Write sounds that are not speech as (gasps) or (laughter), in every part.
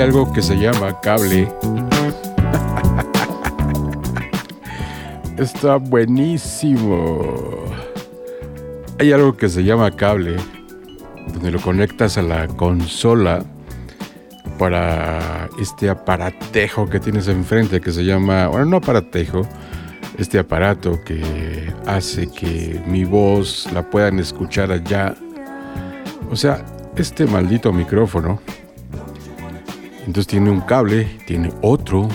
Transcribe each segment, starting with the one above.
hay algo que se llama cable. (laughs) Está buenísimo. Hay algo que se llama cable, donde lo conectas a la consola para este aparatejo que tienes enfrente, que se llama, bueno, no aparatejo, este aparato que hace que mi voz la puedan escuchar allá. O sea, este maldito micrófono entonces tiene un cable, tiene otro,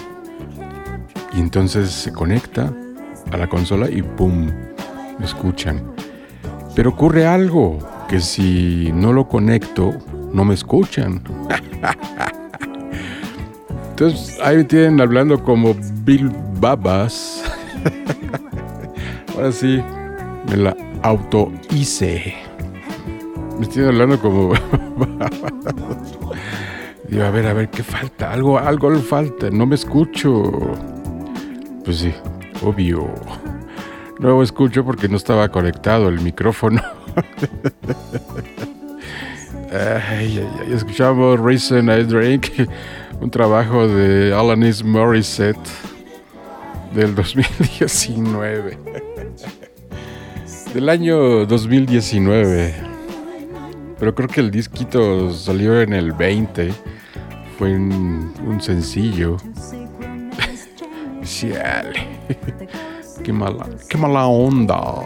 y entonces se conecta a la consola y ¡pum! Me escuchan. Pero ocurre algo, que si no lo conecto, no me escuchan. (laughs) Entonces ahí me tienen hablando como Bill Babas. (laughs) Ahora sí, me la auto hice. Me estoy hablando como. (laughs) Digo, a ver, a ver, ¿qué falta? Algo, algo falta, no me escucho. Pues sí, obvio. No me escucho porque no estaba conectado el micrófono. (laughs) ay, ay, ay, escuchamos Reason I Drink, un trabajo de Alanis Morissette del 2019. (laughs) Del año 2019. Pero creo que el disquito salió en el 20. Fue un, sencillo. (laughs) (laughs) qué mala, qué mala onda. (laughs)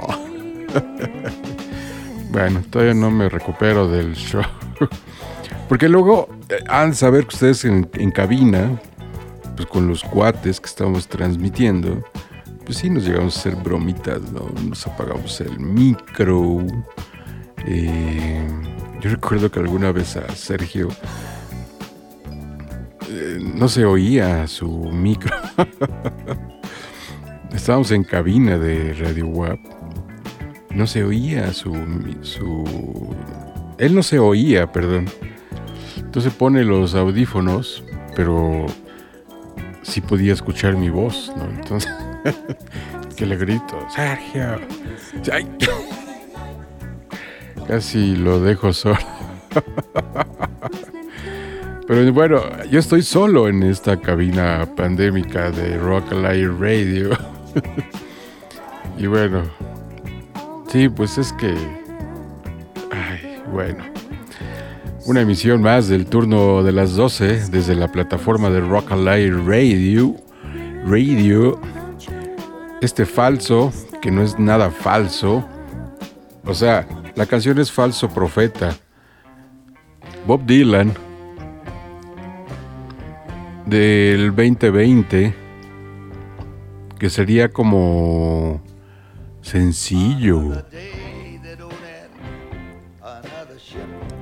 bueno, todavía no me recupero del show. Porque luego eh, han saber que ustedes en, en cabina pues con los cuates que estamos transmitiendo, pues sí nos llegamos a hacer bromitas, ¿no? Nos apagamos el micro. Eh, yo recuerdo que alguna vez a Sergio eh, no se oía su micro. (laughs) Estábamos en cabina de Radio WAP. No se oía su, su... Él no se oía, perdón. Entonces pone los audífonos, pero sí podía escuchar mi voz, ¿no? Entonces, (laughs) que le grito, Sergio. (laughs) Casi lo dejo solo. Pero bueno, yo estoy solo en esta cabina pandémica de Rock Light Radio. y bueno, sí, pues es que... Ay, bueno una emisión más del turno de las 12 desde la plataforma de Rock Alive Radio. Radio. Este falso, que no es nada falso. O sea, la canción es Falso Profeta. Bob Dylan. Del 2020. Que sería como sencillo.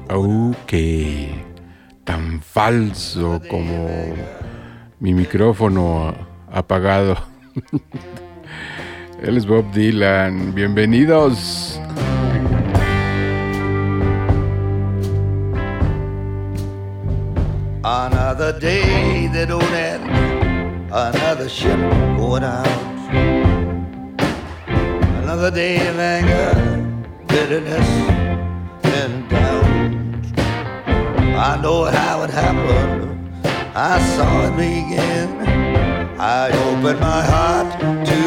Ok, tan falso como mi micrófono apagado. (laughs) Él es Bob Dylan. Bienvenidos. Another day that don't end, another ship going out. Another day of anger, bitterness, and doubt. I know how it happened. I saw it begin. I opened my heart to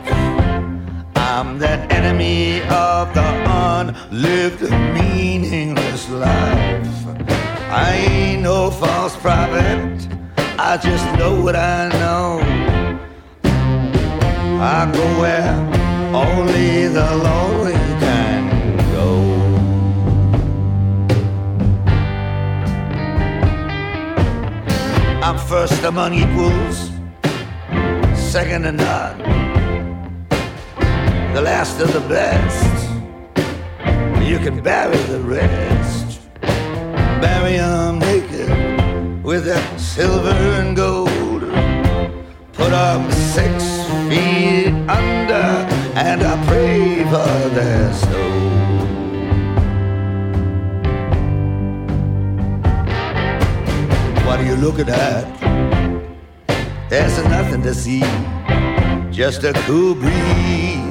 I'm that enemy of the unlived, meaningless life. I ain't no false prophet, I just know what I know. I go where only the lonely can go. I'm first among equals, second to none, the last of the best. You can bury the rest. Bury them naked with that silver and gold. Put them six feet under, and I pray for their soul. What are you looking at? There's nothing to see, just a cool breeze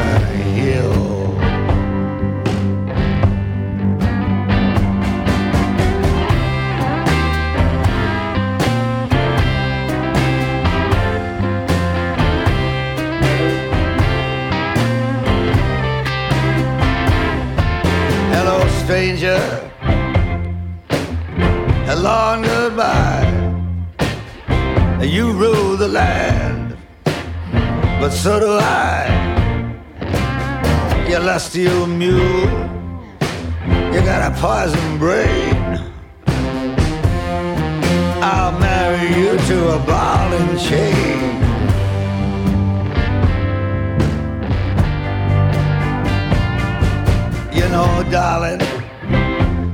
stranger. A long goodbye. You rule the land, but so do I. You lusty old mule, you got a poison brain. I'll marry you to a ball and chain. You know, darling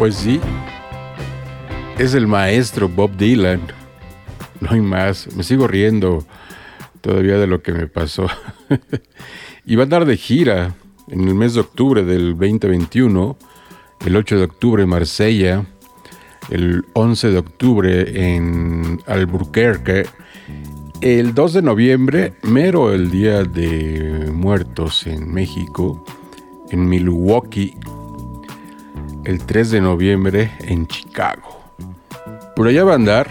Pues sí, es el maestro Bob Dylan. No hay más. Me sigo riendo todavía de lo que me pasó. (laughs) y va a andar de gira en el mes de octubre del 2021. El 8 de octubre en Marsella. El 11 de octubre en Albuquerque. El 2 de noviembre, mero el Día de Muertos en México, en Milwaukee, el 3 de noviembre en Chicago. Por allá va a andar,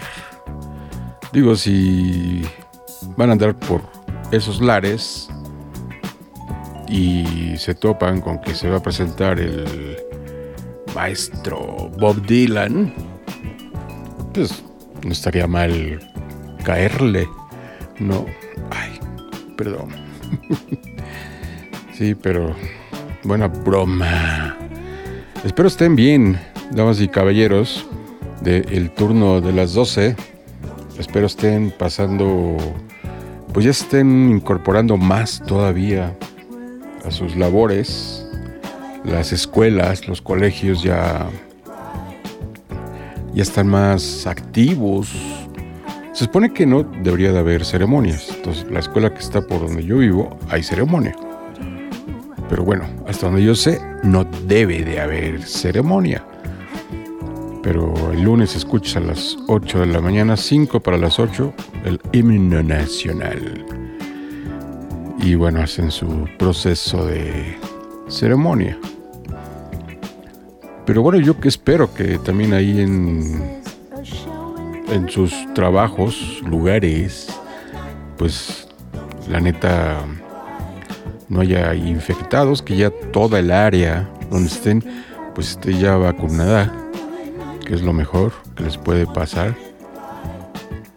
digo, si van a andar por esos lares y se topan con que se va a presentar el maestro Bob Dylan, pues no estaría mal caerle, no, ay, perdón. (laughs) sí, pero buena broma. Espero estén bien, damas y caballeros, del turno de las 12. Espero estén pasando, pues ya estén incorporando más todavía a sus labores. Las escuelas, los colegios ya, ya están más activos. Se supone que no debería de haber ceremonias. Entonces, la escuela que está por donde yo vivo, hay ceremonia. Pero bueno, hasta donde yo sé, no debe de haber ceremonia. Pero el lunes escuchas a las 8 de la mañana, 5 para las 8, el himno nacional. Y bueno, hacen su proceso de ceremonia. Pero bueno, yo que espero que también ahí en, en sus trabajos, lugares, pues la neta no haya infectados, que ya toda el área donde estén, pues esté ya vacunada, que es lo mejor que les puede pasar.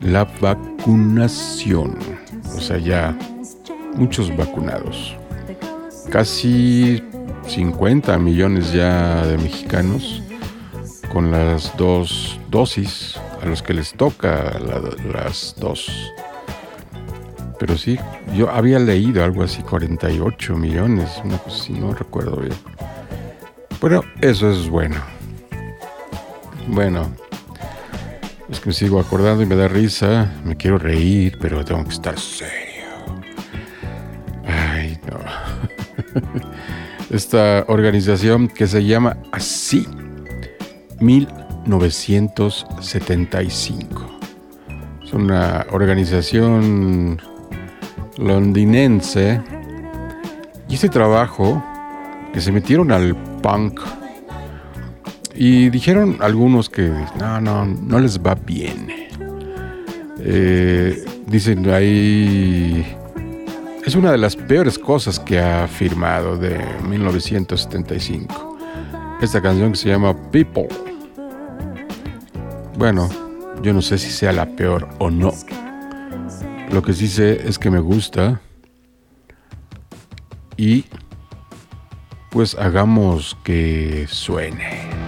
La vacunación, o sea, ya muchos vacunados. Casi 50 millones ya de mexicanos con las dos dosis a los que les toca las dos. Pero sí, yo había leído algo así, 48 millones, una no recuerdo bien. Pero eso es bueno. Bueno, es que me sigo acordando y me da risa, me quiero reír, pero tengo que estar serio. Ay, no. (laughs) Esta organización que se llama así, 1975. Es una organización londinense. Y ese trabajo que se metieron al punk y dijeron algunos que no, no, no les va bien. Eh, dicen ahí es una de las peores cosas que ha firmado de 1975. Esta canción que se llama People. Bueno, yo no sé si sea la peor o no. Lo que sí sé es que me gusta. Y pues hagamos que suene.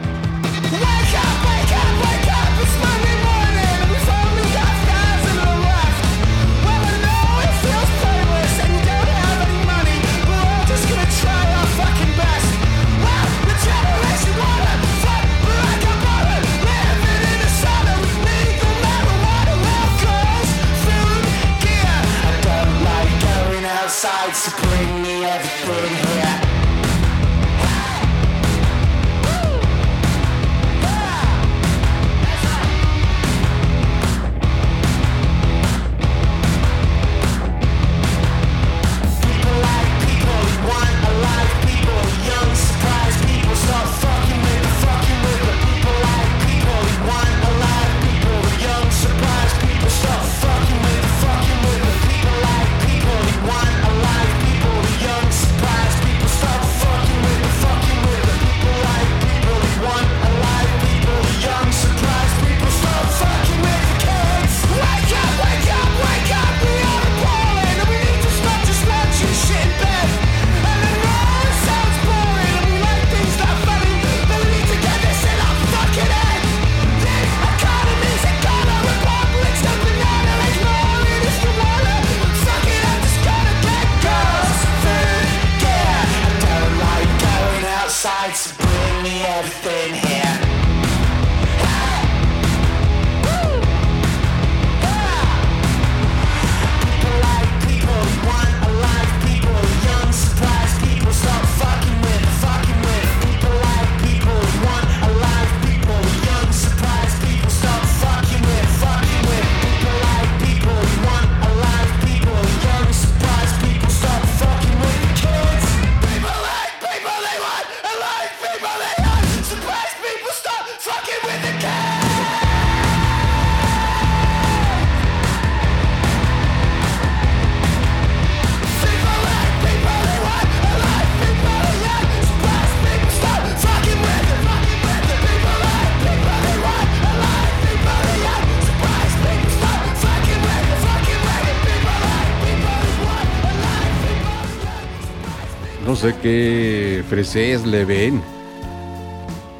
Sé qué freses le ven,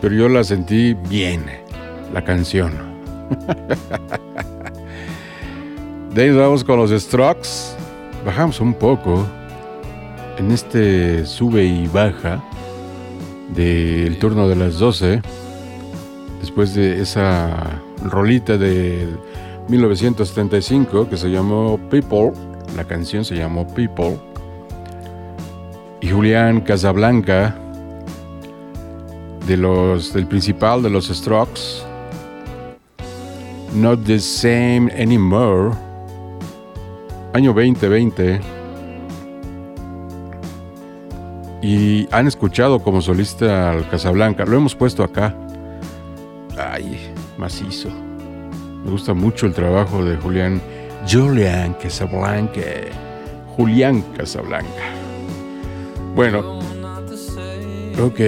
pero yo la sentí bien, la canción. (laughs) de ahí vamos con los Strokes. Bajamos un poco en este sube y baja del turno de las 12. Después de esa rolita de 1975 que se llamó People, la canción se llamó People, y Julián Casablanca de los, del principal de los Strokes, Not the Same Anymore, año 2020. Y han escuchado como solista al Casablanca, lo hemos puesto acá. Ay, macizo. Me gusta mucho el trabajo de Julián Julián Casablanca. Julián Casablanca. Bueno, ok.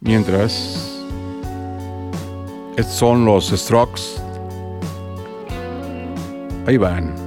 Mientras, estos son los Strokes. Ahí van.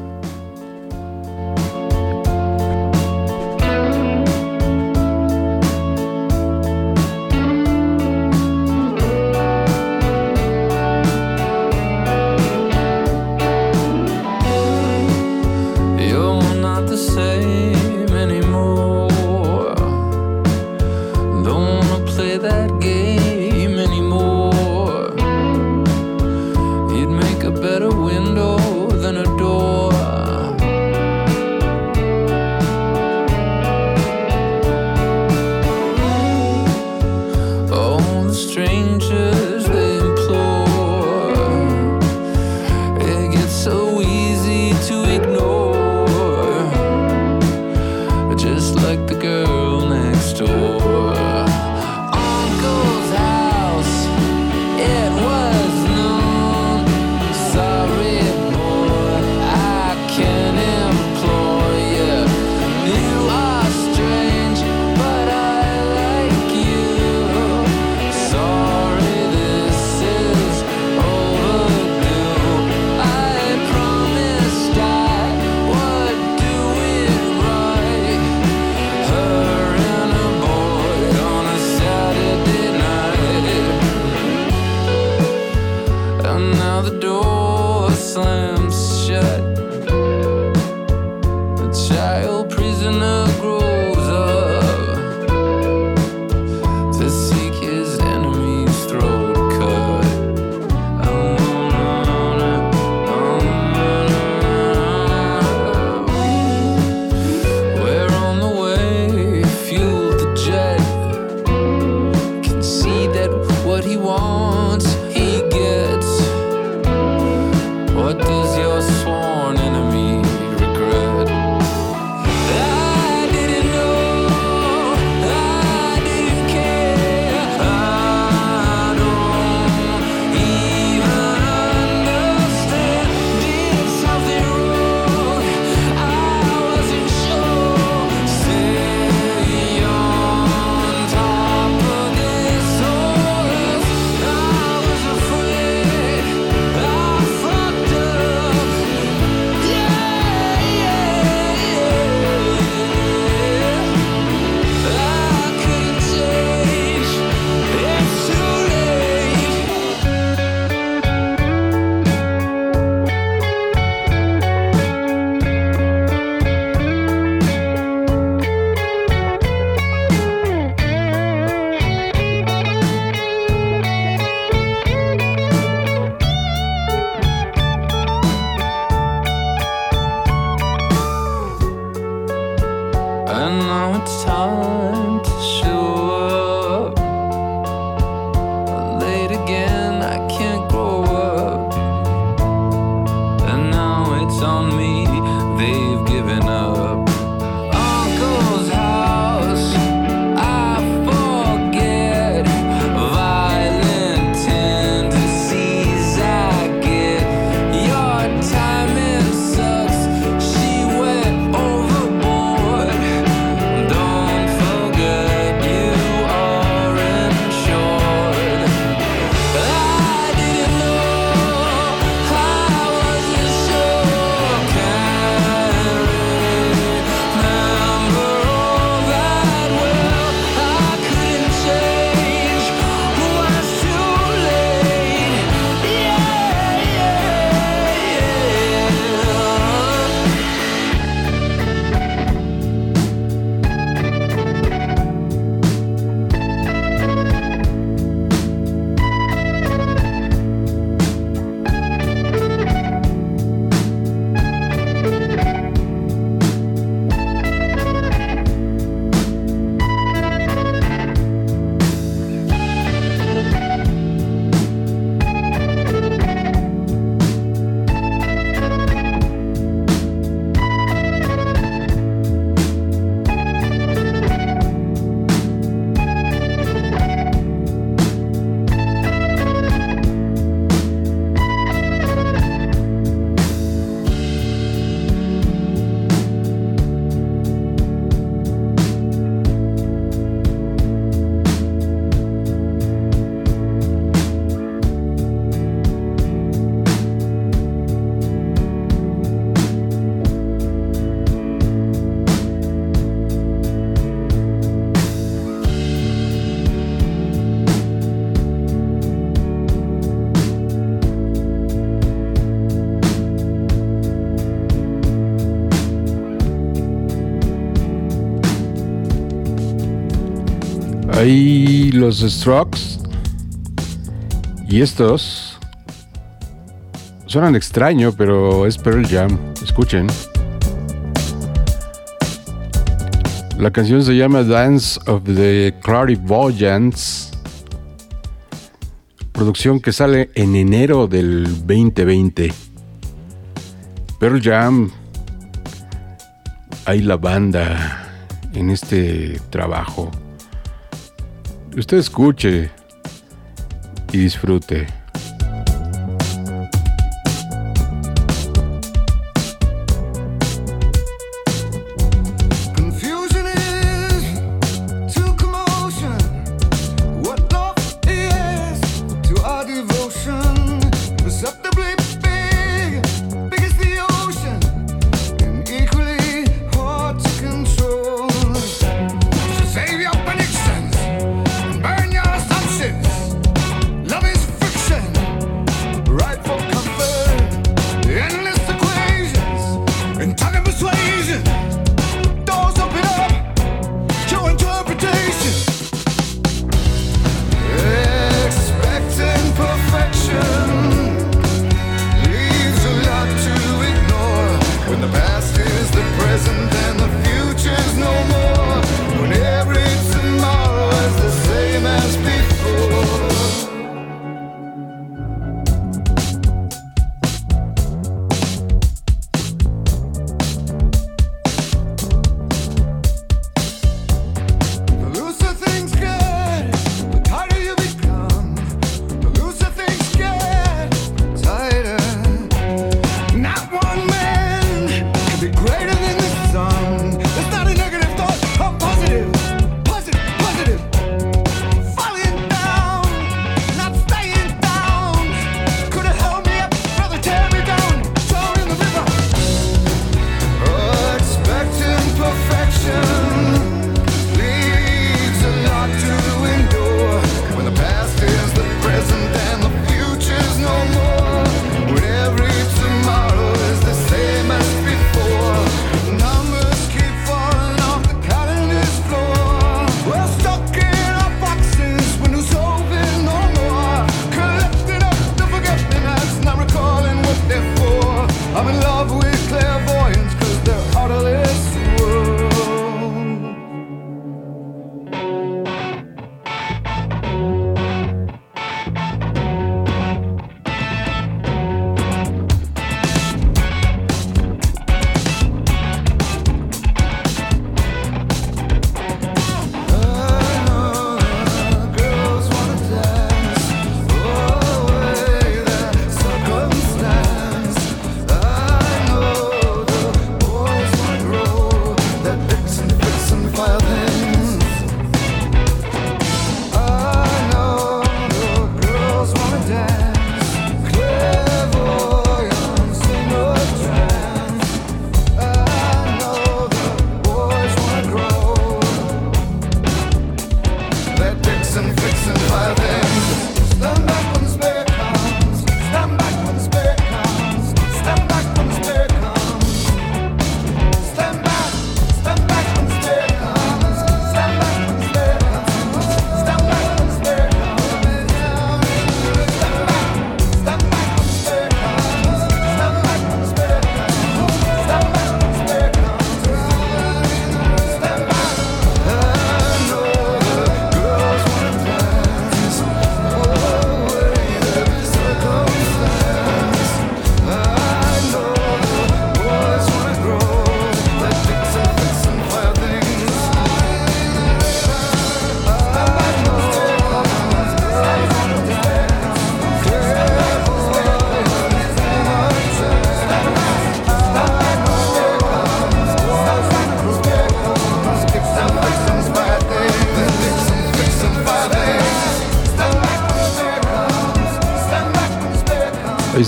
Los Strokes y estos suenan extraño, pero es Pearl Jam. Escuchen. La canción se llama Dance of the Clairvoyants. Producción que sale en enero del 2020. Pearl Jam. Hay la banda en este trabajo. Usted escuche y disfrute.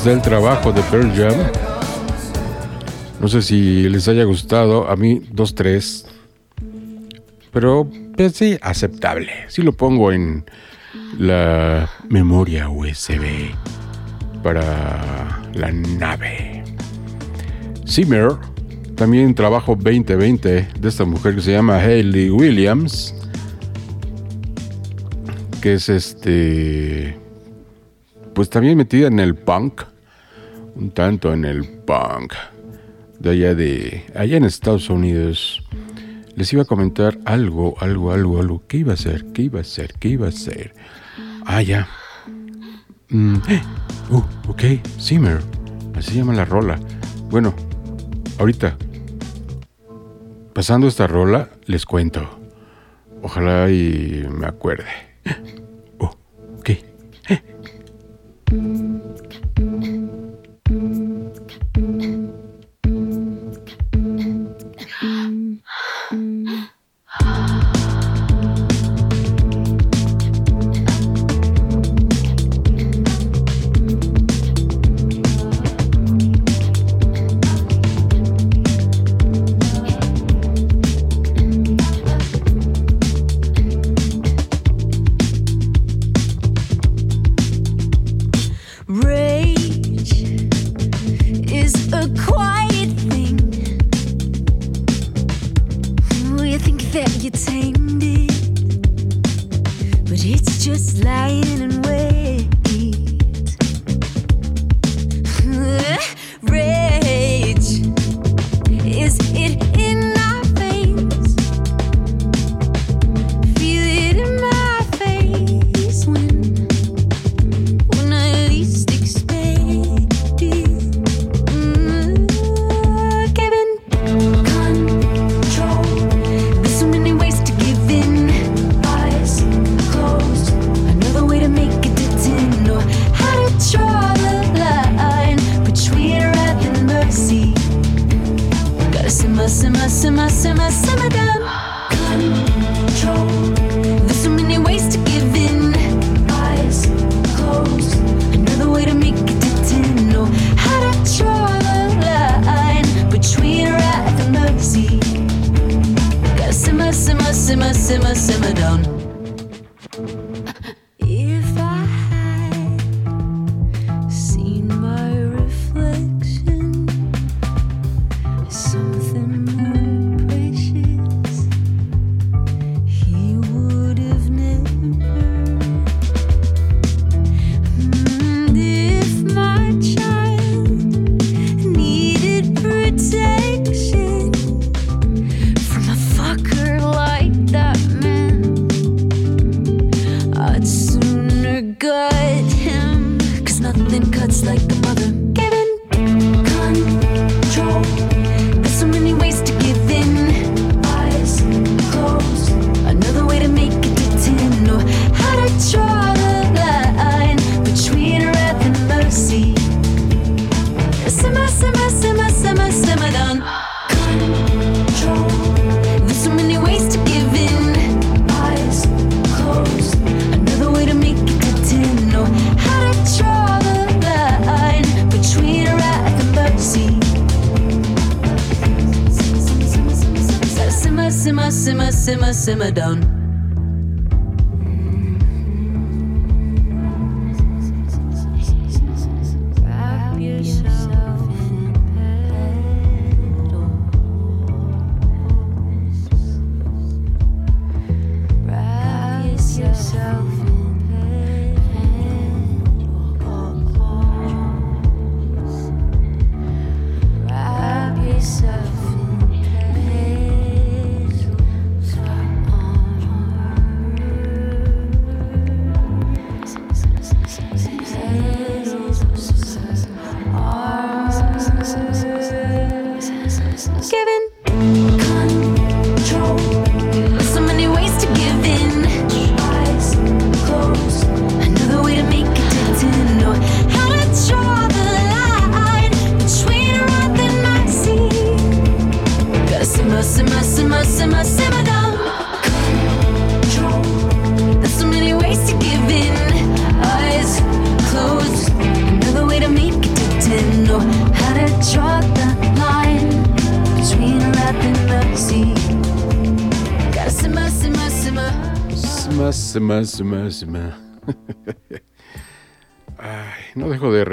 del trabajo de Pearl Jam. No sé si les haya gustado, a mí dos, tres. Pero pues, sí, aceptable. Sí lo pongo en la memoria USB para la nave. Simmer, también trabajo 2020 de esta mujer que se llama Hayley Williams, que es este pues también metida en el punk, un tanto en el punk, de allá de, allá en Estados Unidos. Les iba a comentar algo, algo, algo, algo. ¿Qué iba a ser? ¿Qué iba a ser? ¿Qué iba a ser? Ah, ya. Mm, eh, (gasps) uh, ok, Zimmer. Así llama la rola. Bueno, ahorita, pasando esta rola, les cuento. Ojalá y me acuerde. (laughs) cuts like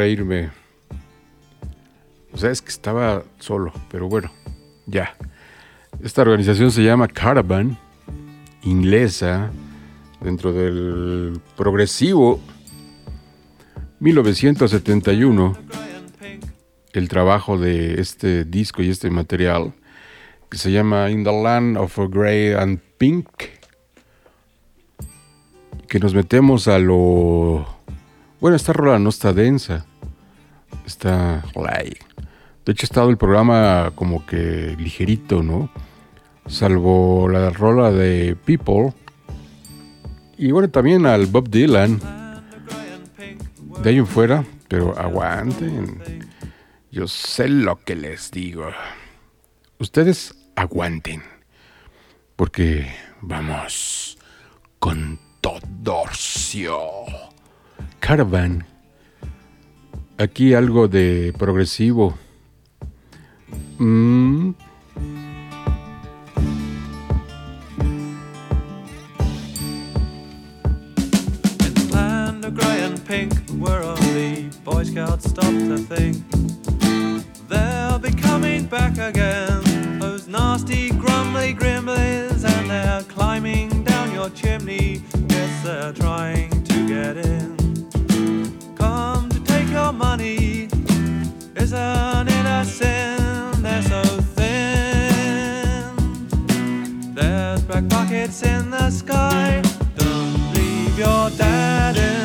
irme. O sea, es que estaba solo, pero bueno, ya. Esta organización se llama Caravan, inglesa, dentro del progresivo 1971. El trabajo de este disco y este material que se llama In the Land of Grey and Pink. Que nos metemos a lo. Bueno, esta rola no está densa está de hecho ha estado el programa como que ligerito no salvo la rola de People y bueno también al Bob Dylan de ahí en fuera, pero aguanten. Yo sé lo que les digo. Ustedes aguanten. Porque vamos con Todorcio. Caravan. Aquí algo de progresivo. Mm, pink where only Boy sin? They're so thin. There's black pockets in the sky. Don't leave your dad in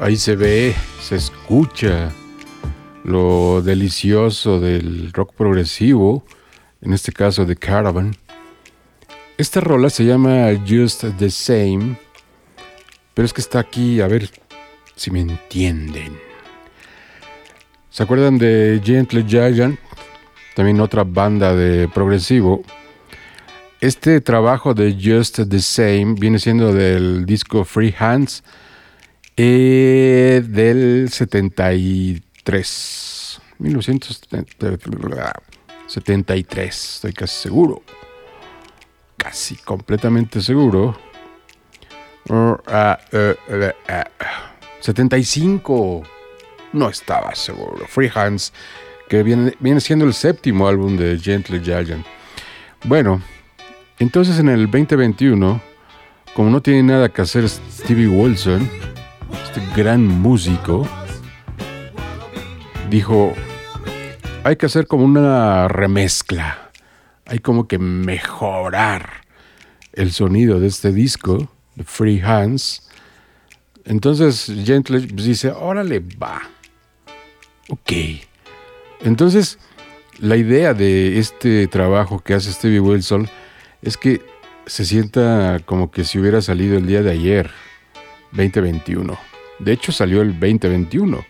Ahí se ve, se escucha lo delicioso del rock progresivo, en este caso de Caravan. Esta rola se llama Just the Same, pero es que está aquí, a ver si me entienden. ¿Se acuerdan de Gentle Giant? También otra banda de progresivo. Este trabajo de Just the Same viene siendo del disco Free Hands eh, del 73. 1973, estoy casi seguro. Casi completamente seguro. 75. No estaba seguro. Free Hands, que viene, viene siendo el séptimo álbum de Gentle Giant. Bueno, entonces en el 2021, como no tiene nada que hacer Stevie Wilson, este gran músico, dijo, hay que hacer como una remezcla, hay como que mejorar el sonido de este disco, de Free Hands. Entonces Gentle dice, órale, va. Ok. Entonces, la idea de este trabajo que hace Stevie Wilson es que se sienta como que si hubiera salido el día de ayer, 2021. De hecho, salió el 2021.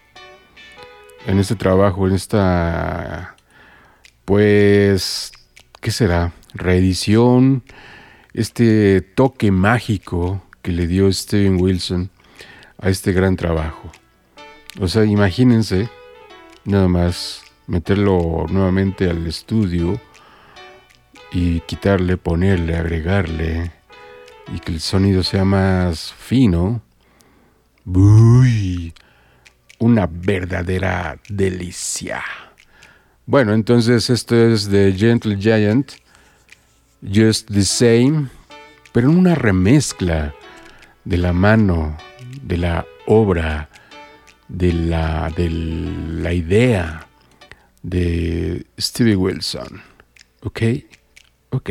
En este trabajo, en esta, pues, ¿qué será? Reedición, este toque mágico que le dio Steven Wilson a este gran trabajo. O sea, imagínense, nada más, meterlo nuevamente al estudio y quitarle, ponerle, agregarle y que el sonido sea más fino. Uy, una verdadera delicia. Bueno, entonces esto es de Gentle Giant, Just the Same, pero en una remezcla de la mano, de la obra, de la, de la idea de Stevie Wilson. ¿Ok? Ok.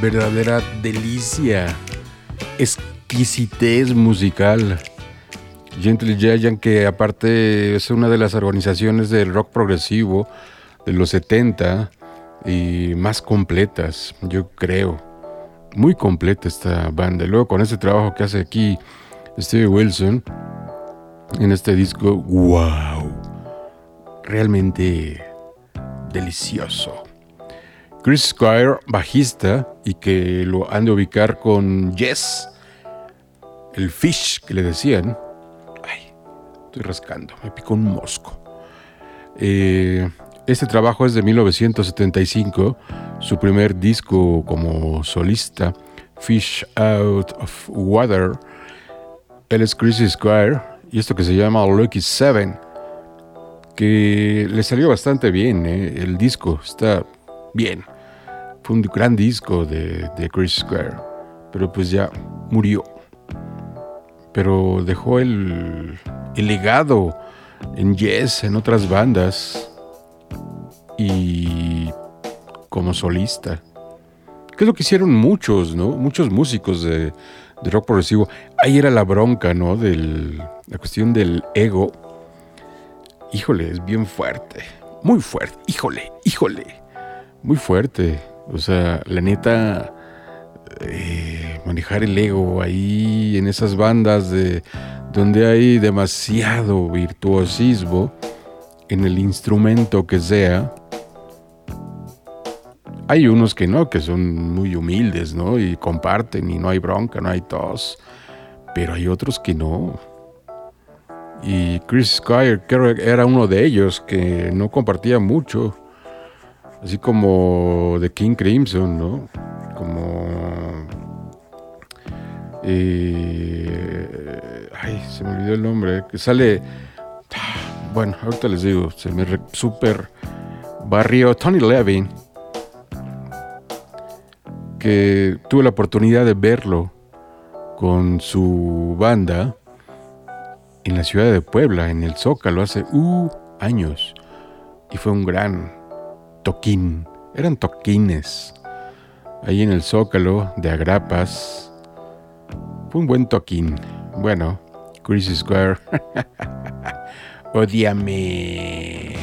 Verdadera delicia, exquisitez musical. Gentle Giant, que aparte es una de las organizaciones del rock progresivo de los 70 y más completas, yo creo. Muy completa esta banda. luego con este trabajo que hace aquí Steve Wilson en este disco, wow, realmente delicioso. Chris Squire, bajista, y que lo han de ubicar con Jess, el fish que le decían. Ay, estoy rascando, me picó un mosco. Eh, este trabajo es de 1975, su primer disco como solista, Fish Out of Water. Él es Chris Squire y esto que se llama Lucky Seven, que le salió bastante bien. Eh, el disco está bien un gran disco de, Chris Square, pero pues ya murió. Pero dejó el, el legado en Yes, en otras bandas y como solista. Que es lo que hicieron muchos, ¿no? Muchos músicos de, de rock progresivo. Ahí era la bronca, ¿no? Del, la cuestión del ego. Híjole, es bien fuerte. Muy fuerte. Híjole, híjole. Muy fuerte. O sea, la neta, eh, manejar el ego ahí en esas bandas de donde hay demasiado virtuosismo en el instrumento que sea. Hay unos que no, que son muy humildes, ¿no? Y comparten y no hay bronca, no hay tos. Pero hay otros que no. Y Chris Squire era uno de ellos que no compartía mucho. Así como de King Crimson, ¿no? Como... Eh, ay, se me olvidó el nombre. Que sale... Bueno, ahorita les digo, se me super barrio Tony Levin. Que tuve la oportunidad de verlo con su banda en la ciudad de Puebla, en el Zócalo, hace uh, años. Y fue un gran, toquín, eran toquines. Ahí en el zócalo de Agrapas. Fue un buen toquín. Bueno, Chris Square. (laughs) Odiame.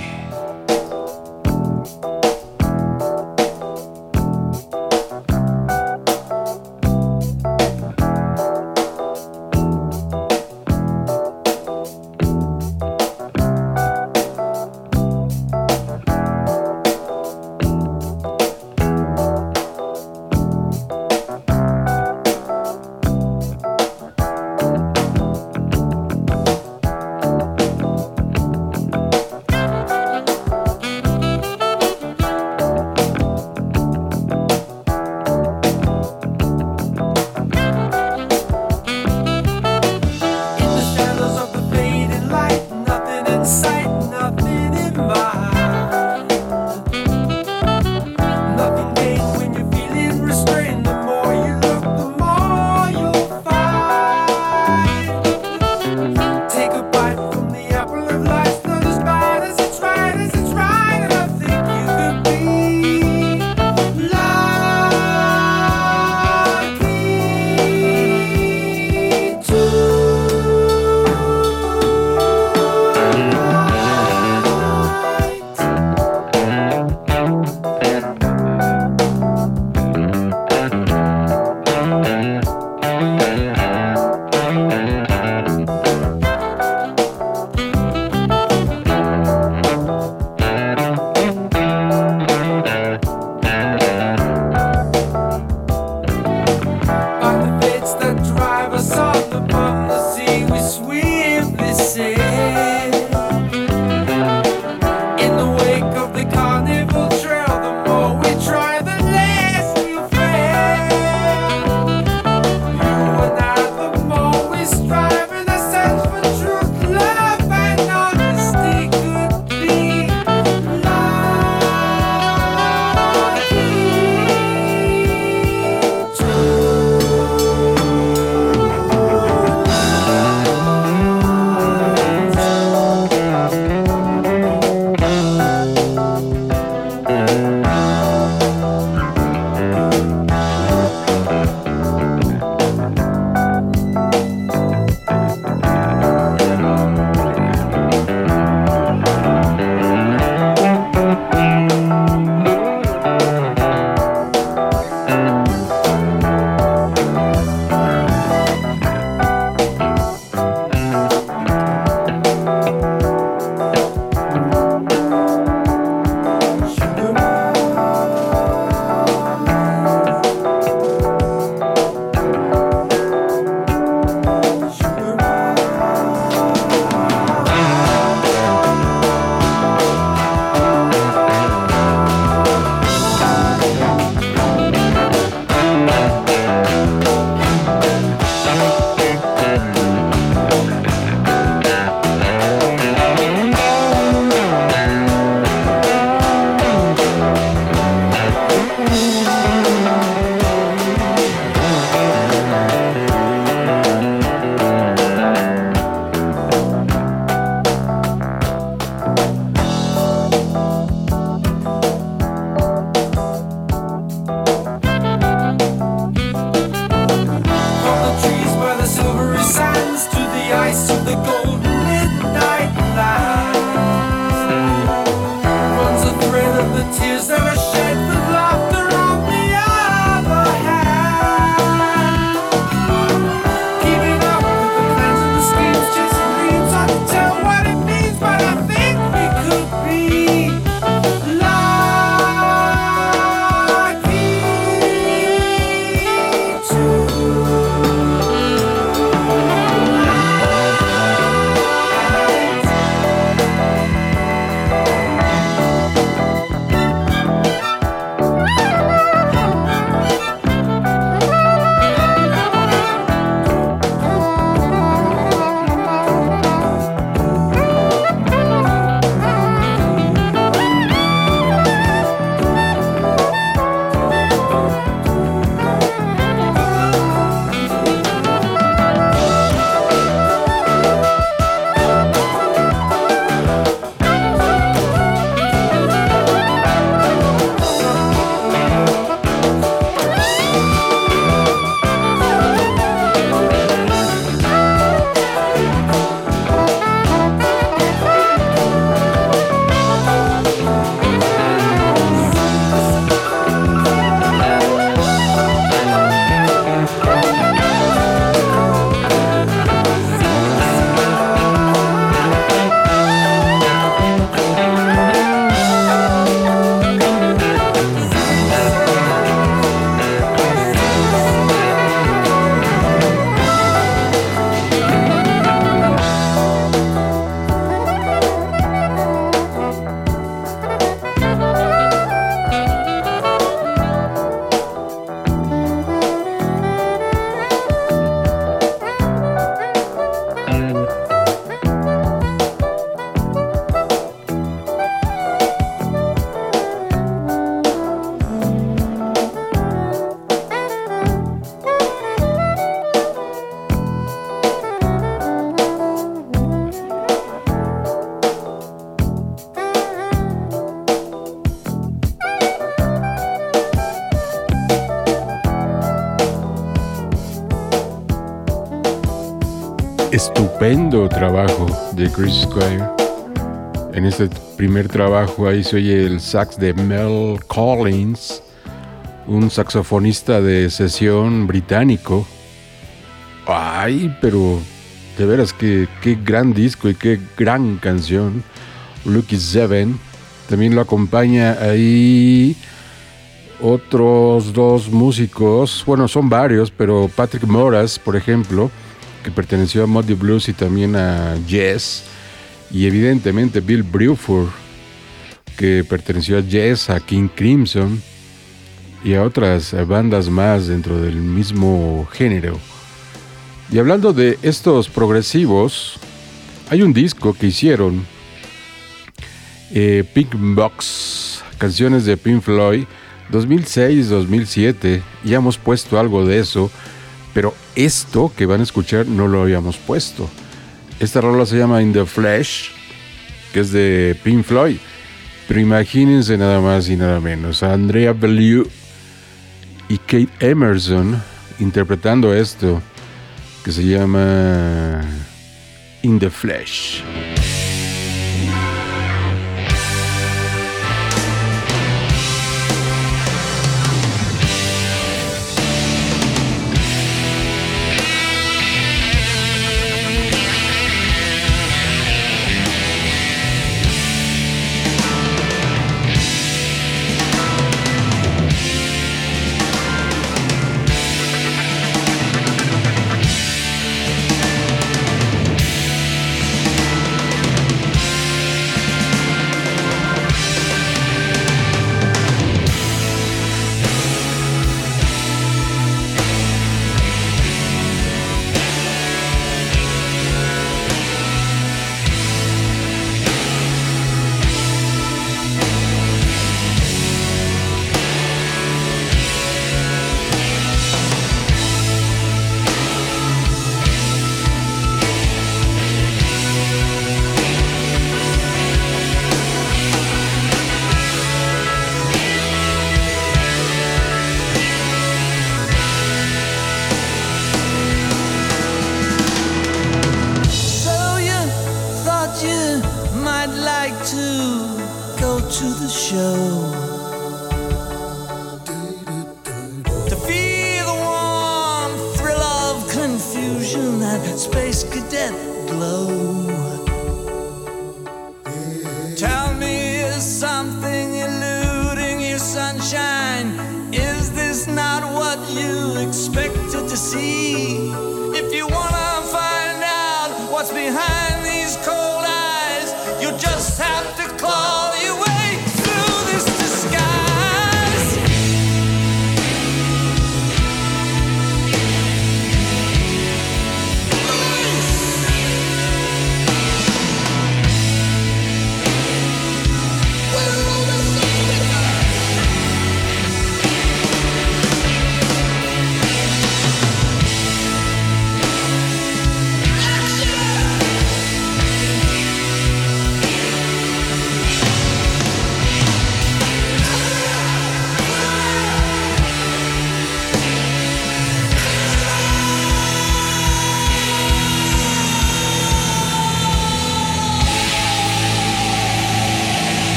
Trabajo de Chris Squire. En este primer trabajo ahí se oye el sax de Mel Collins, un saxofonista de sesión británico. Ay, pero de veras que qué gran disco y qué gran canción. Lucky Seven. También lo acompaña ahí otros dos músicos. Bueno, son varios, pero Patrick Moras, por ejemplo perteneció a Muddy Blues y también a Jess. Y evidentemente Bill Bruford, que perteneció a Jess, a King Crimson y a otras bandas más dentro del mismo género. Y hablando de estos progresivos, hay un disco que hicieron, eh, Pink Box, canciones de Pink Floyd, 2006-2007, ya hemos puesto algo de eso pero esto que van a escuchar no lo habíamos puesto. Esta rola se llama In the Flesh, que es de Pink Floyd. Pero imagínense nada más y nada menos Andrea Bellew y Kate Emerson interpretando esto que se llama In the Flesh.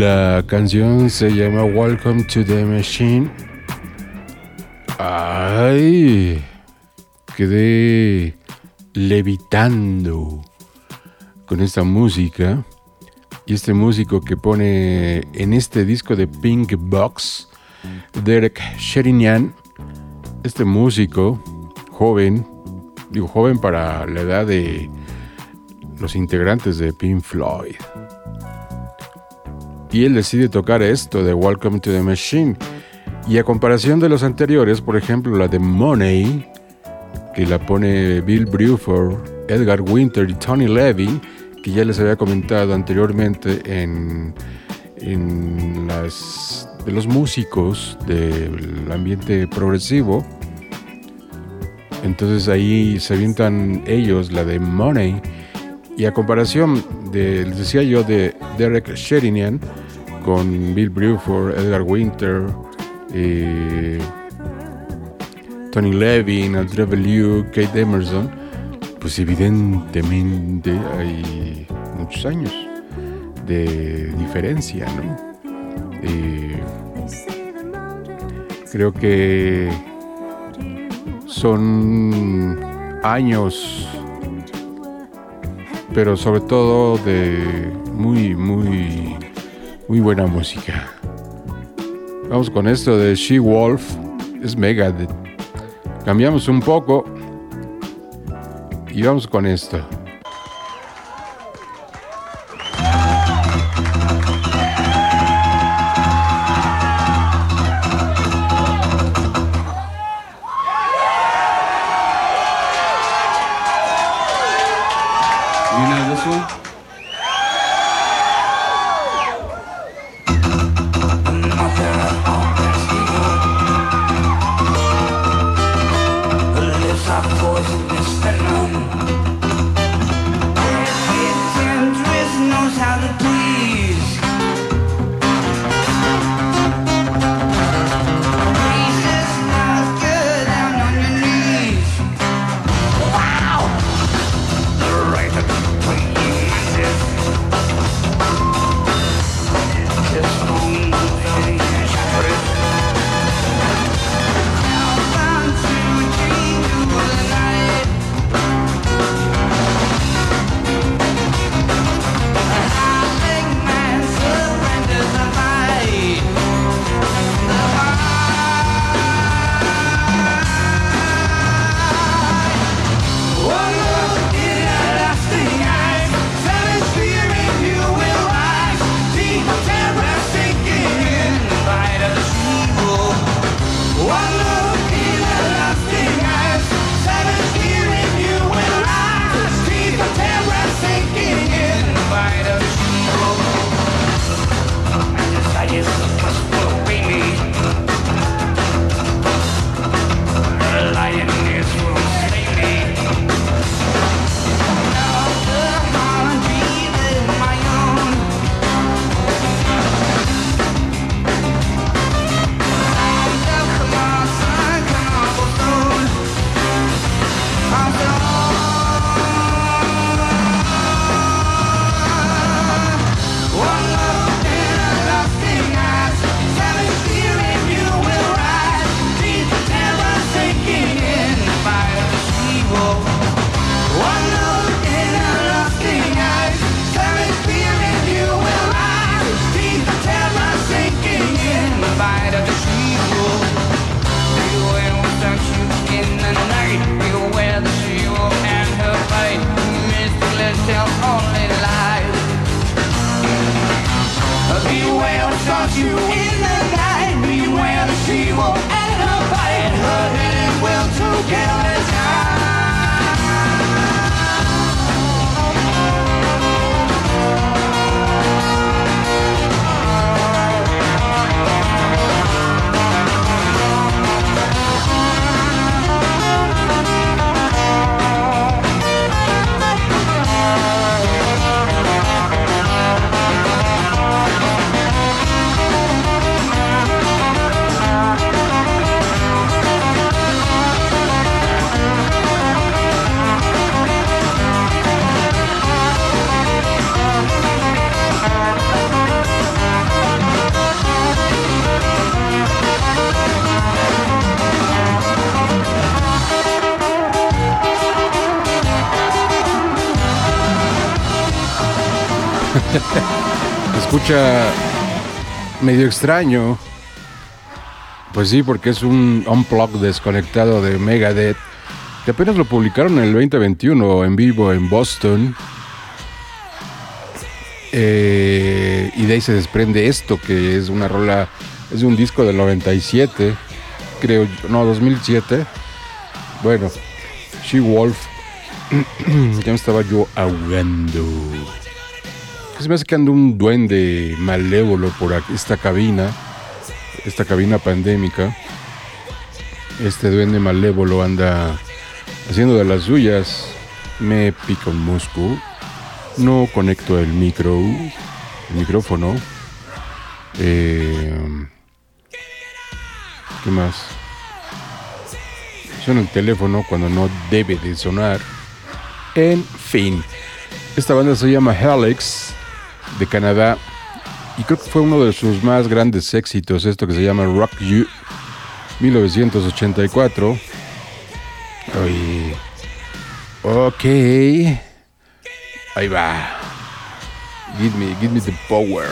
La canción se llama Welcome to the Machine. Ay, quedé levitando con esta música. Y este músico que pone en este disco de Pink Box, Derek Sherinian, este músico joven, digo joven para la edad de los integrantes de Pink Floyd. Y él decide tocar esto de Welcome to the Machine. Y a comparación de los anteriores, por ejemplo la de Money, que la pone Bill Bruford, Edgar Winter y Tony Levy, que ya les había comentado anteriormente en, en las de los músicos del ambiente progresivo. Entonces ahí se avientan ellos la de Money. Y a comparación de, les decía yo, de Derek Sherinian con Bill Bruford, Edgar Winter, eh, Tony Levin, Andrea Bellew, Kate Emerson, pues evidentemente hay muchos años de diferencia, ¿no? Eh, creo que son años, pero sobre todo de muy, muy, muy buena música. Vamos con esto de She Wolf, es mega. Cambiamos un poco y vamos con esto. Medio extraño. Pues sí, porque es un unplug desconectado de Megadeth, que apenas lo publicaron en el 2021 en vivo en Boston. Eh, y de ahí se desprende esto, que es una rola, es de un disco del 97, creo, no, 2007. Bueno, She Wolf, (clears throat) ya me estaba yo ahogando. Se me hace que anda un duende malévolo por aquí, esta cabina, esta cabina pandémica. Este duende malévolo anda haciendo de las suyas. Me pica un mosco. No conecto el micro, el micrófono. Eh, ¿Qué más? Suena el teléfono cuando no debe de sonar. En fin, esta banda se llama Helix de Canadá y creo que fue uno de sus más grandes éxitos, esto que se llama Rock You 1984. Ay, ok. Ahí va. Give me, give me the power.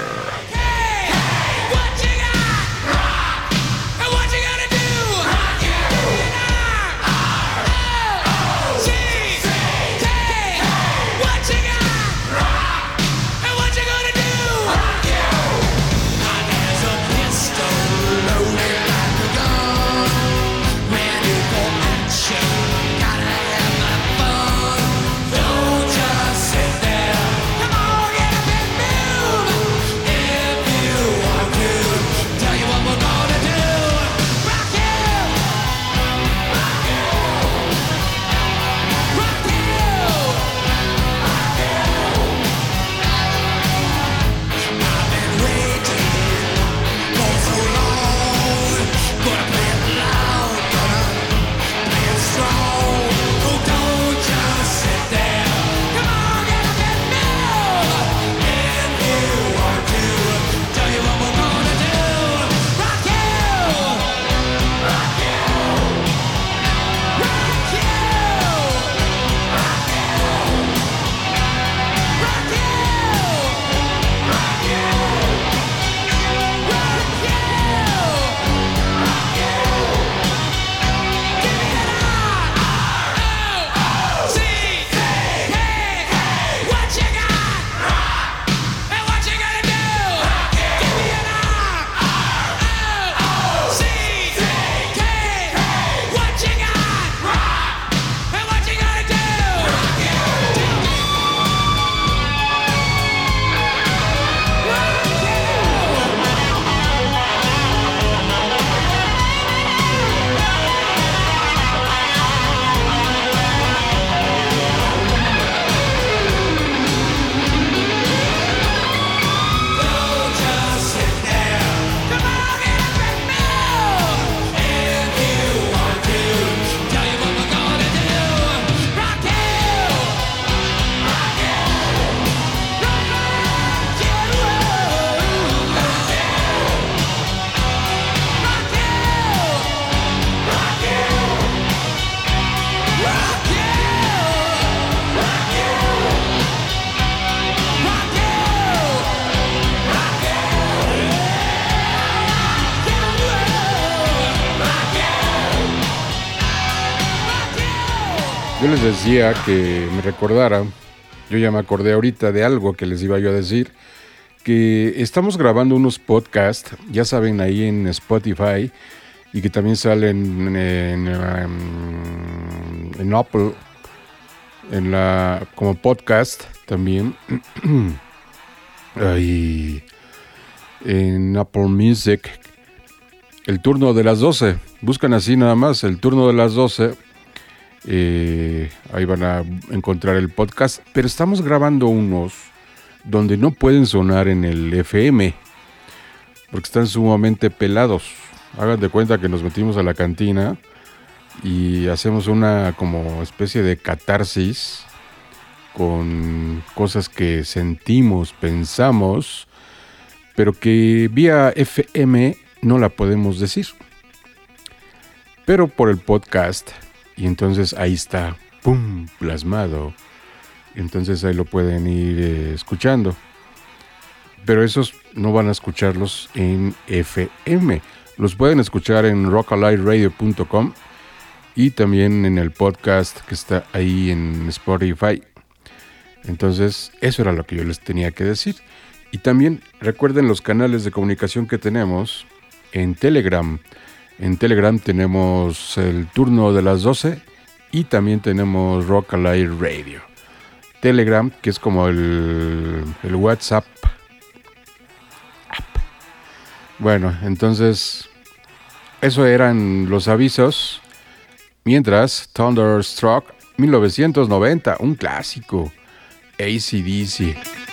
Decía que me recordara, yo ya me acordé ahorita de algo que les iba yo a decir, que estamos grabando unos podcasts, ya saben, ahí en Spotify, y que también salen en, em, Apple, en la, como podcast también. (clears throat) Ahí, en Apple Music, el turno de las 12. Buscan así nada más, el turno de las 12 eh, ahí van a encontrar el podcast. Pero estamos grabando unos donde no pueden sonar en el FM. Porque están sumamente pelados. Hagan de cuenta que nos metimos a la cantina y hacemos una como especie de catarsis con cosas que sentimos, pensamos, pero que vía FM no la podemos decir. Pero por el podcast y entonces ahí está, ¡pum!, plasmado. Entonces ahí lo pueden ir eh, escuchando. pero esos no van a escucharlos en FM. Los pueden escuchar en rockaliveradio.com y también en el podcast que está ahí en Spotify. Entonces, eso era lo que yo les tenía que decir. Y también recuerden los canales de comunicación que tenemos en Telegram. En Telegram tenemos el turno de las 12 y también tenemos Rock Alive Radio. Telegram, que es como el, WhatsApp. Bueno, entonces, eso eran los avisos. Mientras, Thunderstruck 1990, un clásico. ACDC.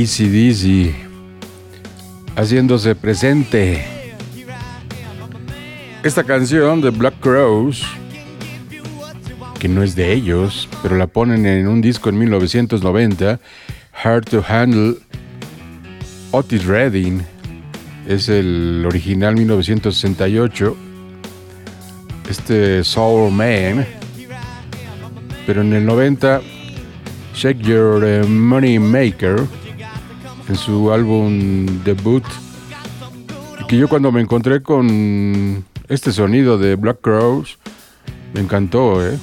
ACDC haciéndose presente. Esta canción de Black Crows, que no es de ellos, pero la ponen en un disco en 1990, Hard to Handle, Otis Redding, es el original 1968, este Soul Man, pero en el 90 Shake Your Money Maker en su álbum debut. Que yo cuando me encontré con este sonido de Black Crows, me encantó, ¿eh?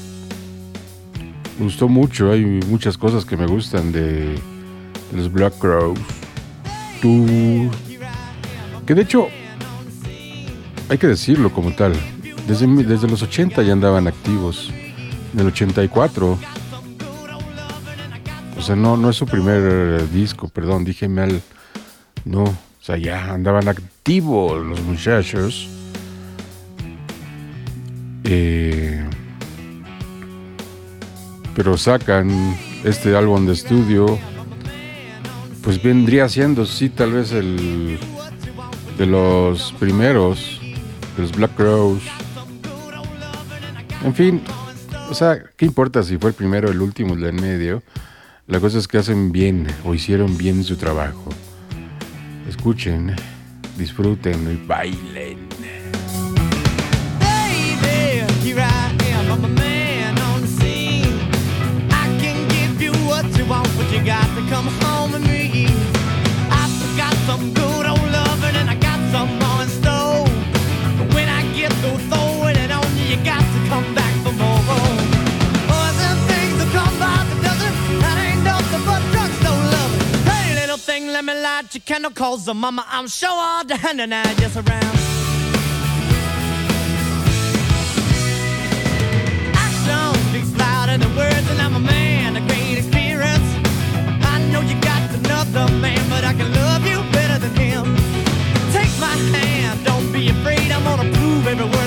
Me gustó mucho, hay muchas cosas que me gustan de, de los Black Crows. Tú. Que de hecho, hay que decirlo como tal, desde, desde los 80 ya andaban activos. En el 84 o sea, no, no es su primer eh, disco, perdón, dije mal. No, o sea, ya andaban activos los muchachos. Eh, pero sacan este álbum de estudio. Pues vendría siendo, sí, tal vez el de los primeros, de los Black Crows. En fin, o sea, ¿qué importa si fue el primero, el último, el en medio? La cosa es que hacen bien o hicieron bien su trabajo. Escuchen, disfruten y bailen. To come home let me light your candle, cause the mama, I'm sure all the hand and I just around. action speaks louder than words, and I'm a man of great experience. I know you got another man, but I can love you better than him. Take my hand, don't be afraid. I'm gonna prove every word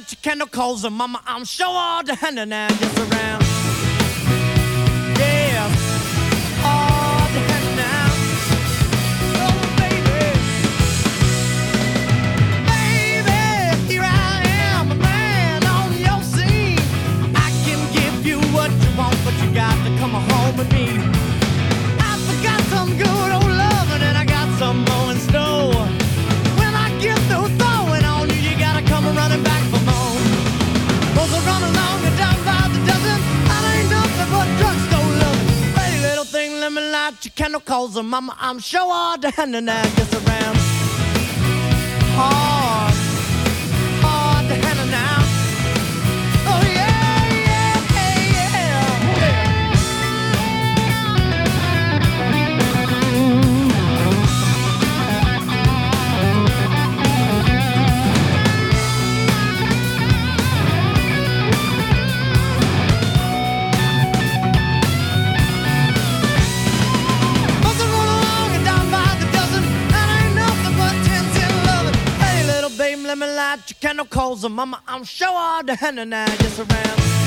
thing, let me light your candle, cause the mama, I'm sure all the hand and I just around. Light your candle, cause mama, I'm sure all the hand and I just around. Hard, hard me light your candle, cause the mama, I'm sure all the hand and I just around.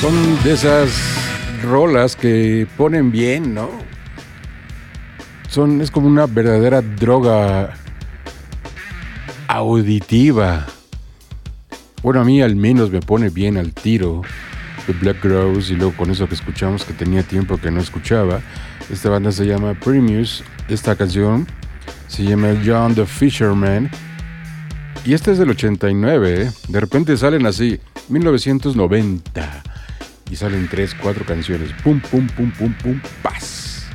Son de esas rolas que ponen bien, ¿no? Son, es como una verdadera droga auditiva. Bueno, a mí al menos me pone bien al tiro de Black Rose y luego con eso que escuchamos que tenía tiempo que no escuchaba. Esta banda se llama Primus. Esta canción se llama John the Fisherman. Y este es del 89, ¿eh? De repente salen así, 1990. Y salen tres, cuatro canciones. Pum, pum, pum, pum, pum, paz.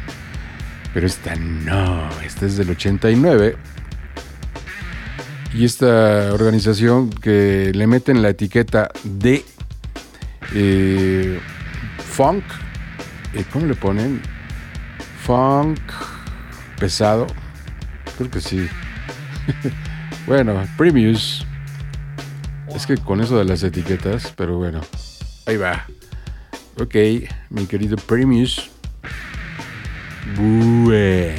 Pero esta no, esta es del 89. Y esta organización que le meten la etiqueta de eh, funk, eh, ¿cómo le ponen? Funk pesado. Creo que sí. (laughs) bueno, Premius. Es que con eso de las etiquetas, pero bueno, ahí va. Ok, mi querido Premius. Bue.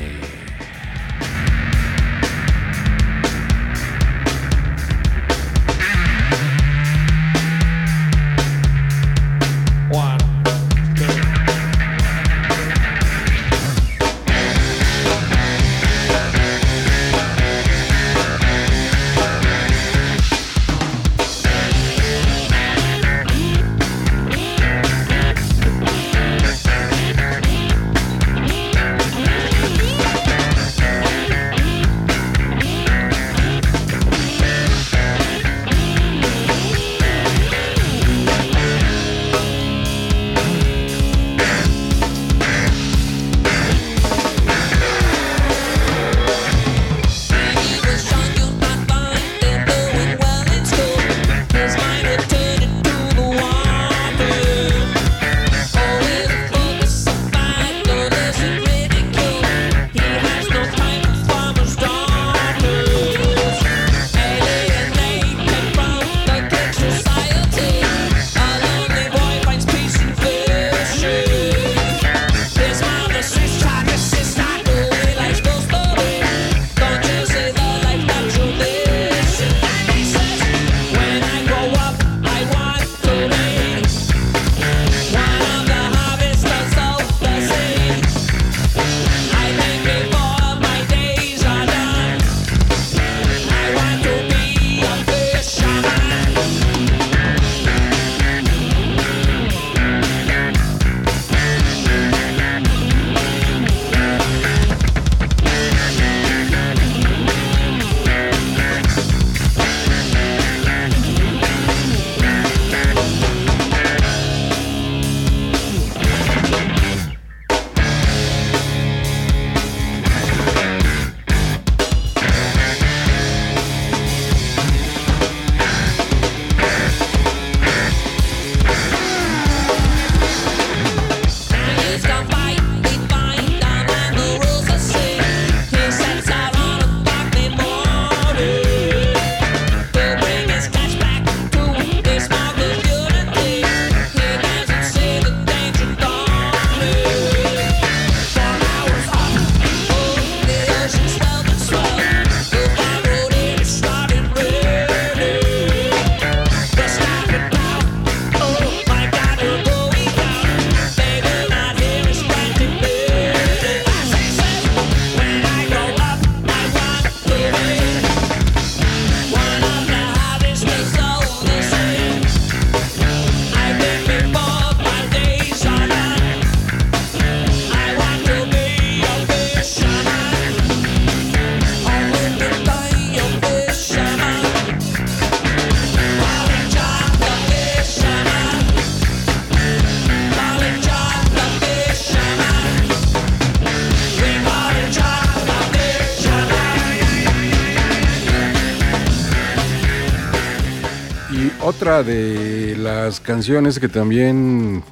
De las canciones que también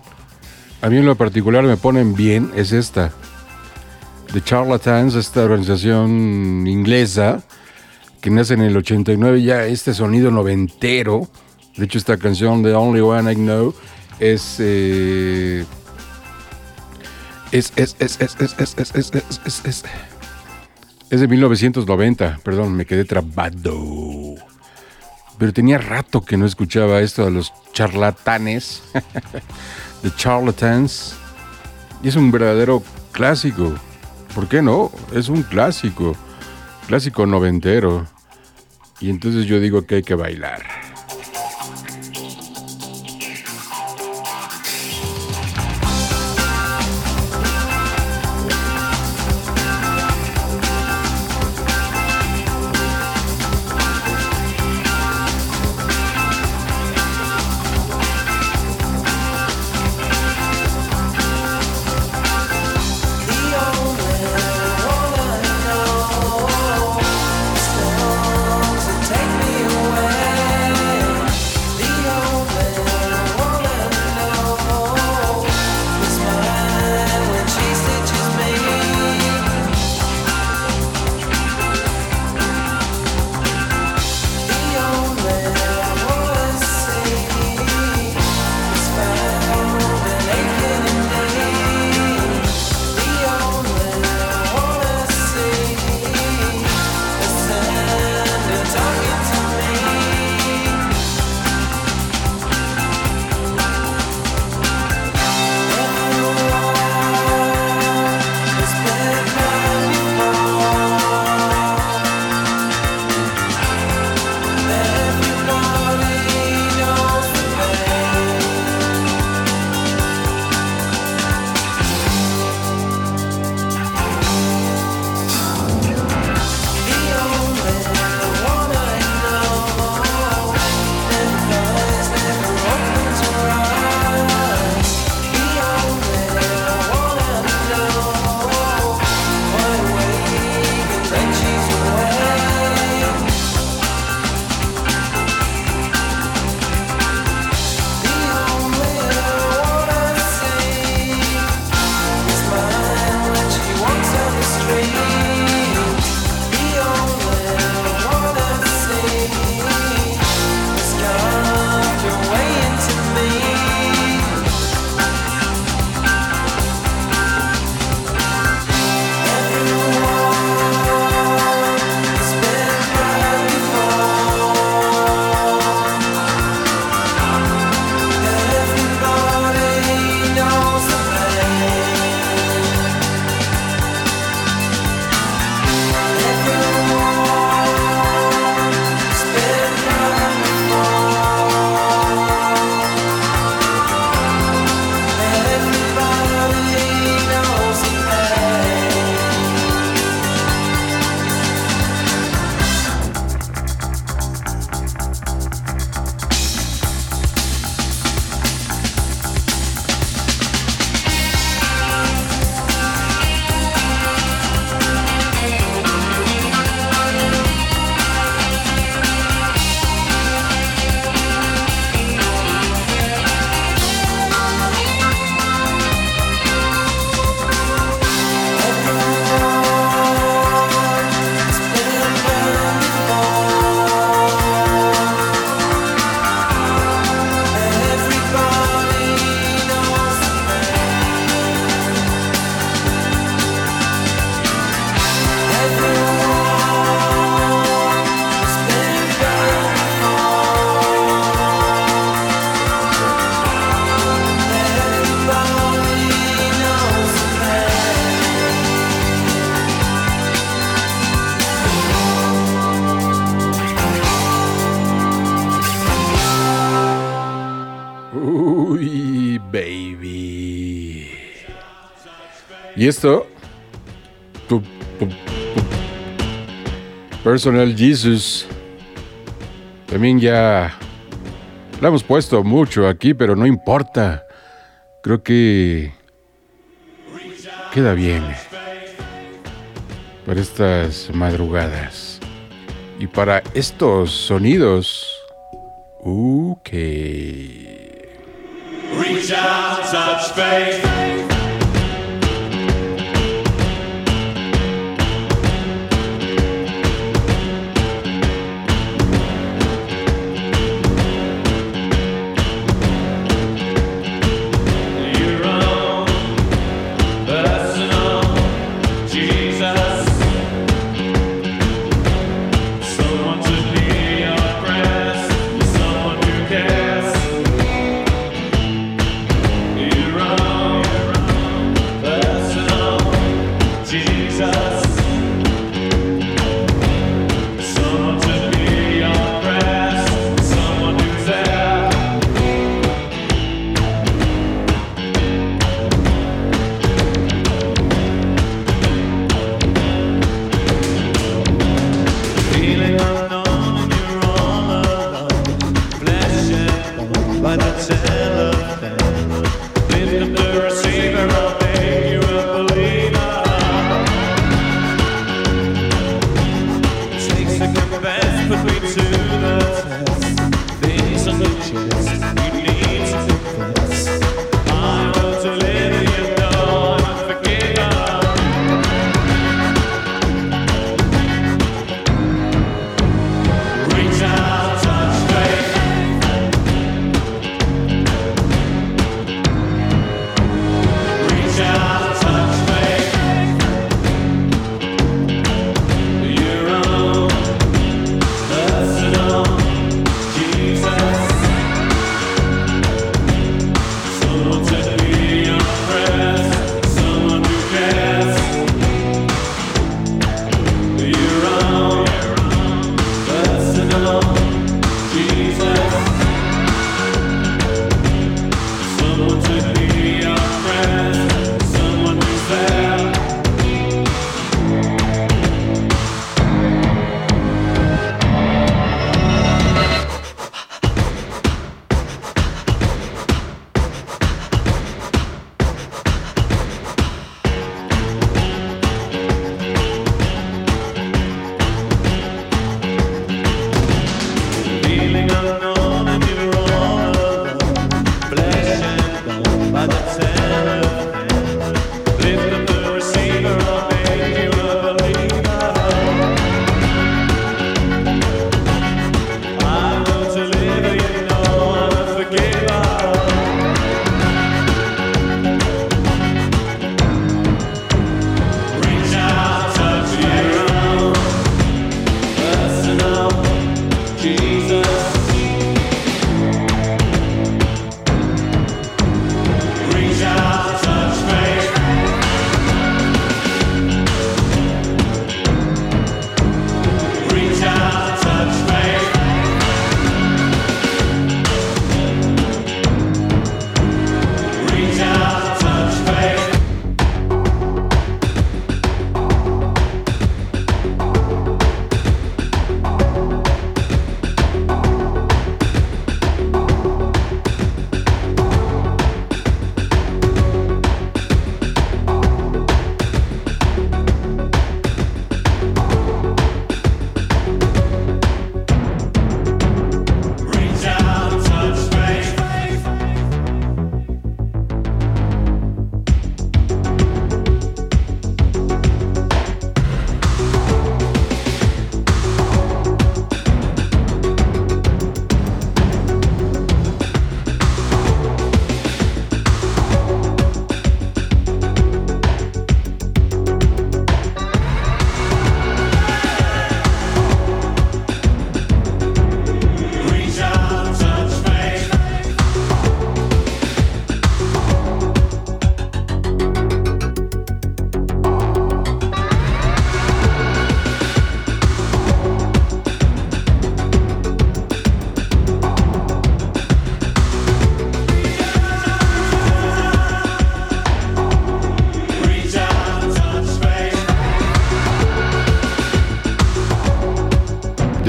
a mí en lo particular me ponen bien es esta. The Charlatans, esta organización inglesa que nace en el 89, ya este sonido noventero. De hecho, esta canción The Only One I Know es... es, es, es, es, es, es, es, es, es, es, es de 1990, perdón, me quedé trabado pero tenía rato que no escuchaba esto de los charlatanes, (laughs) de charlatans, y es un verdadero clásico. ¿Por qué no? Es un clásico, clásico noventero. Y entonces yo digo que hay que bailar. Y esto, Personal Jesus, también ya la hemos puesto mucho aquí, pero no importa. Creo que queda bien para estas madrugadas y para estos sonidos. Ok. Reach out, touch faith.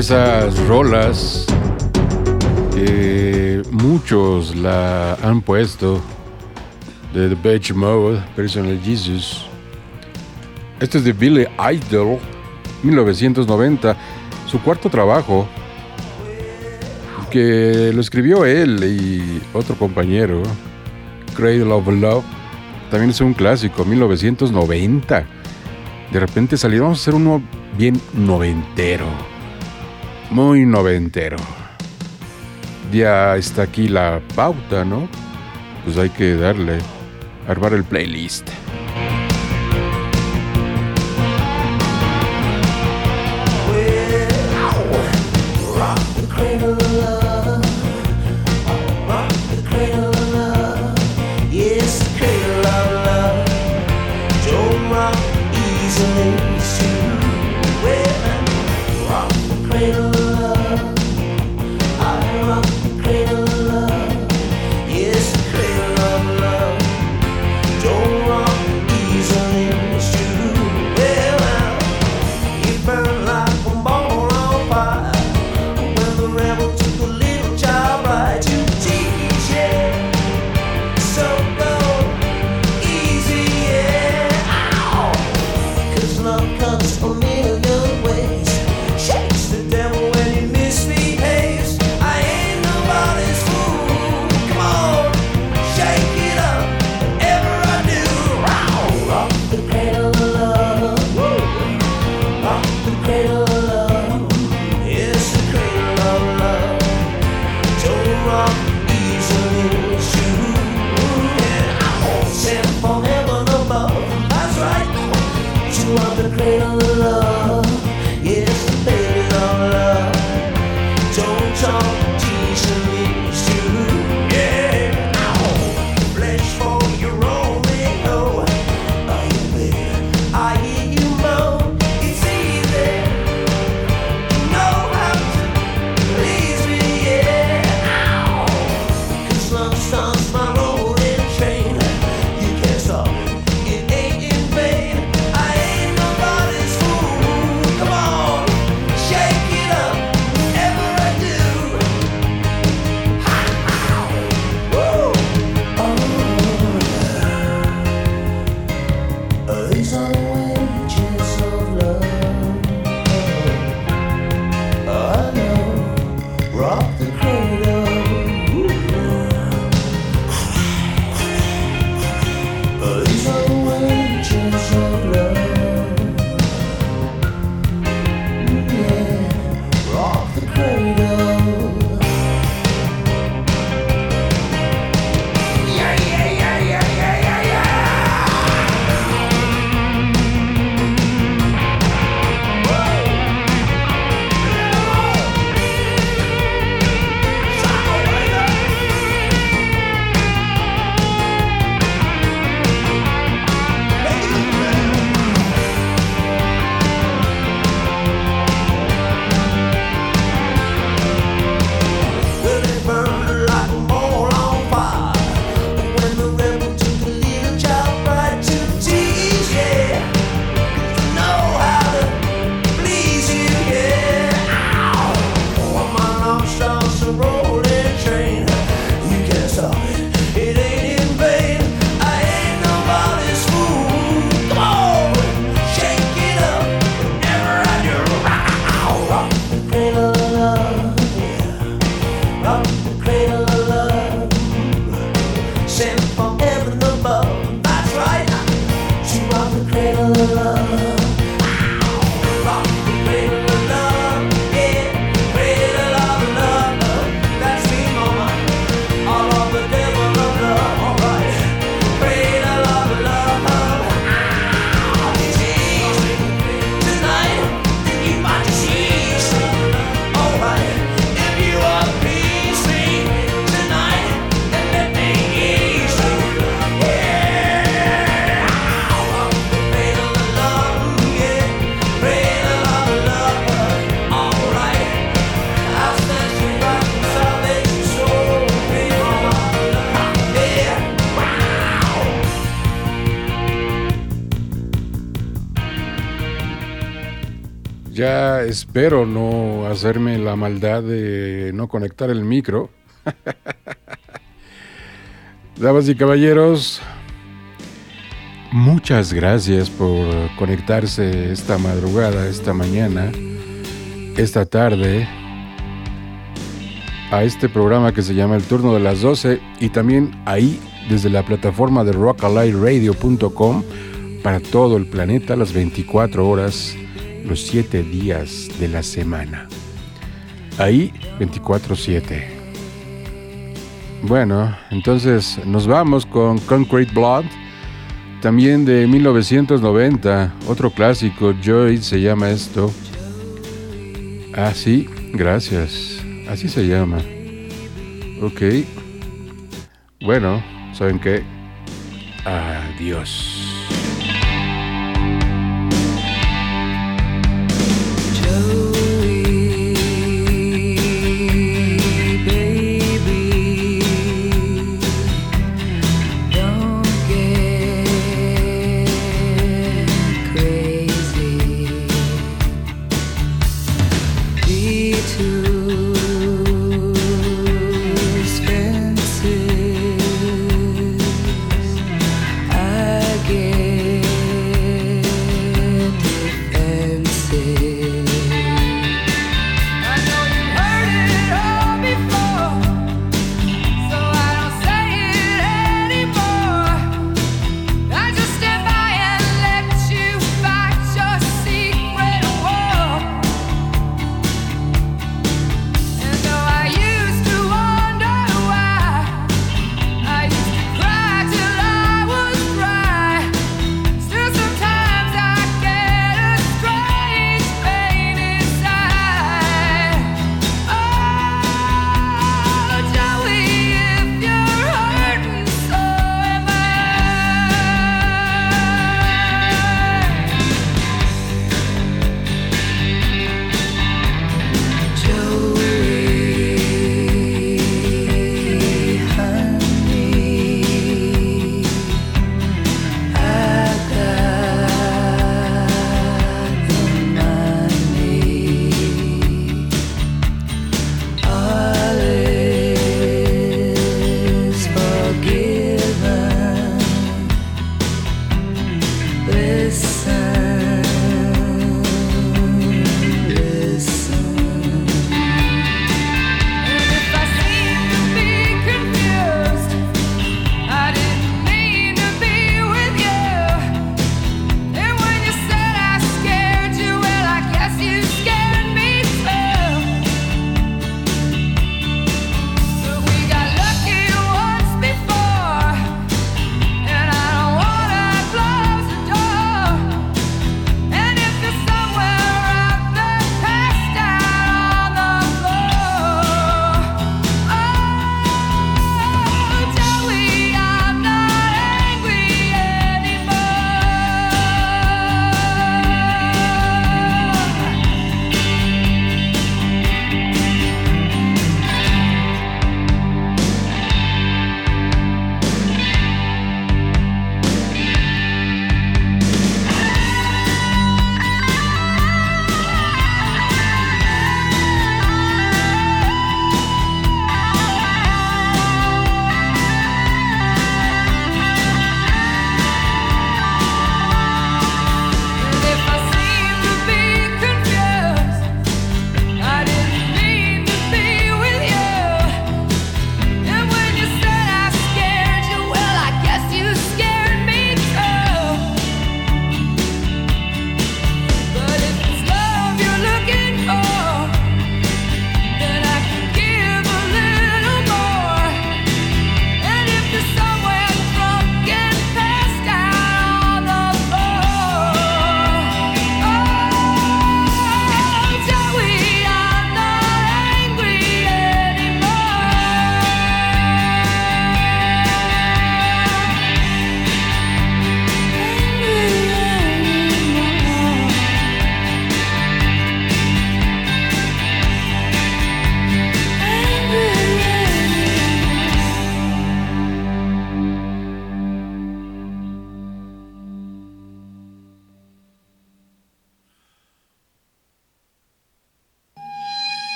Esas rolas que muchos la han puesto de The Beach Mode, Personal Jesus. Este es de Billy Idol, 1990, su cuarto trabajo, que lo escribió él y otro compañero, Cradle of Love. También es un clásico, 1990. De repente salió, vamos a hacer uno bien noventero. Muy noventero. Ya está aquí la pauta, ¿no? Pues hay que darle, armar el playlist. Espero no hacerme la maldad de no conectar el micro. (laughs) Damas y caballeros, muchas gracias por conectarse esta madrugada, esta mañana, esta tarde a este programa que se llama El Turno de las 12 y también ahí desde la plataforma de rockalightradio.com para todo el planeta las 24 horas, los 7 días de la semana. Ahí 24/7. Bueno, entonces nos vamos con Concrete Blood, también de 1990, otro clásico, Joy se llama esto. Ah, sí, gracias. Así se llama. Ok. Bueno, ¿saben qué? Adiós.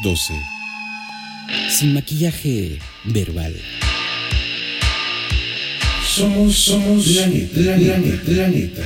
Las 12. Sin maquillaje verbal. Somos, somos la neta, la neta, la neta.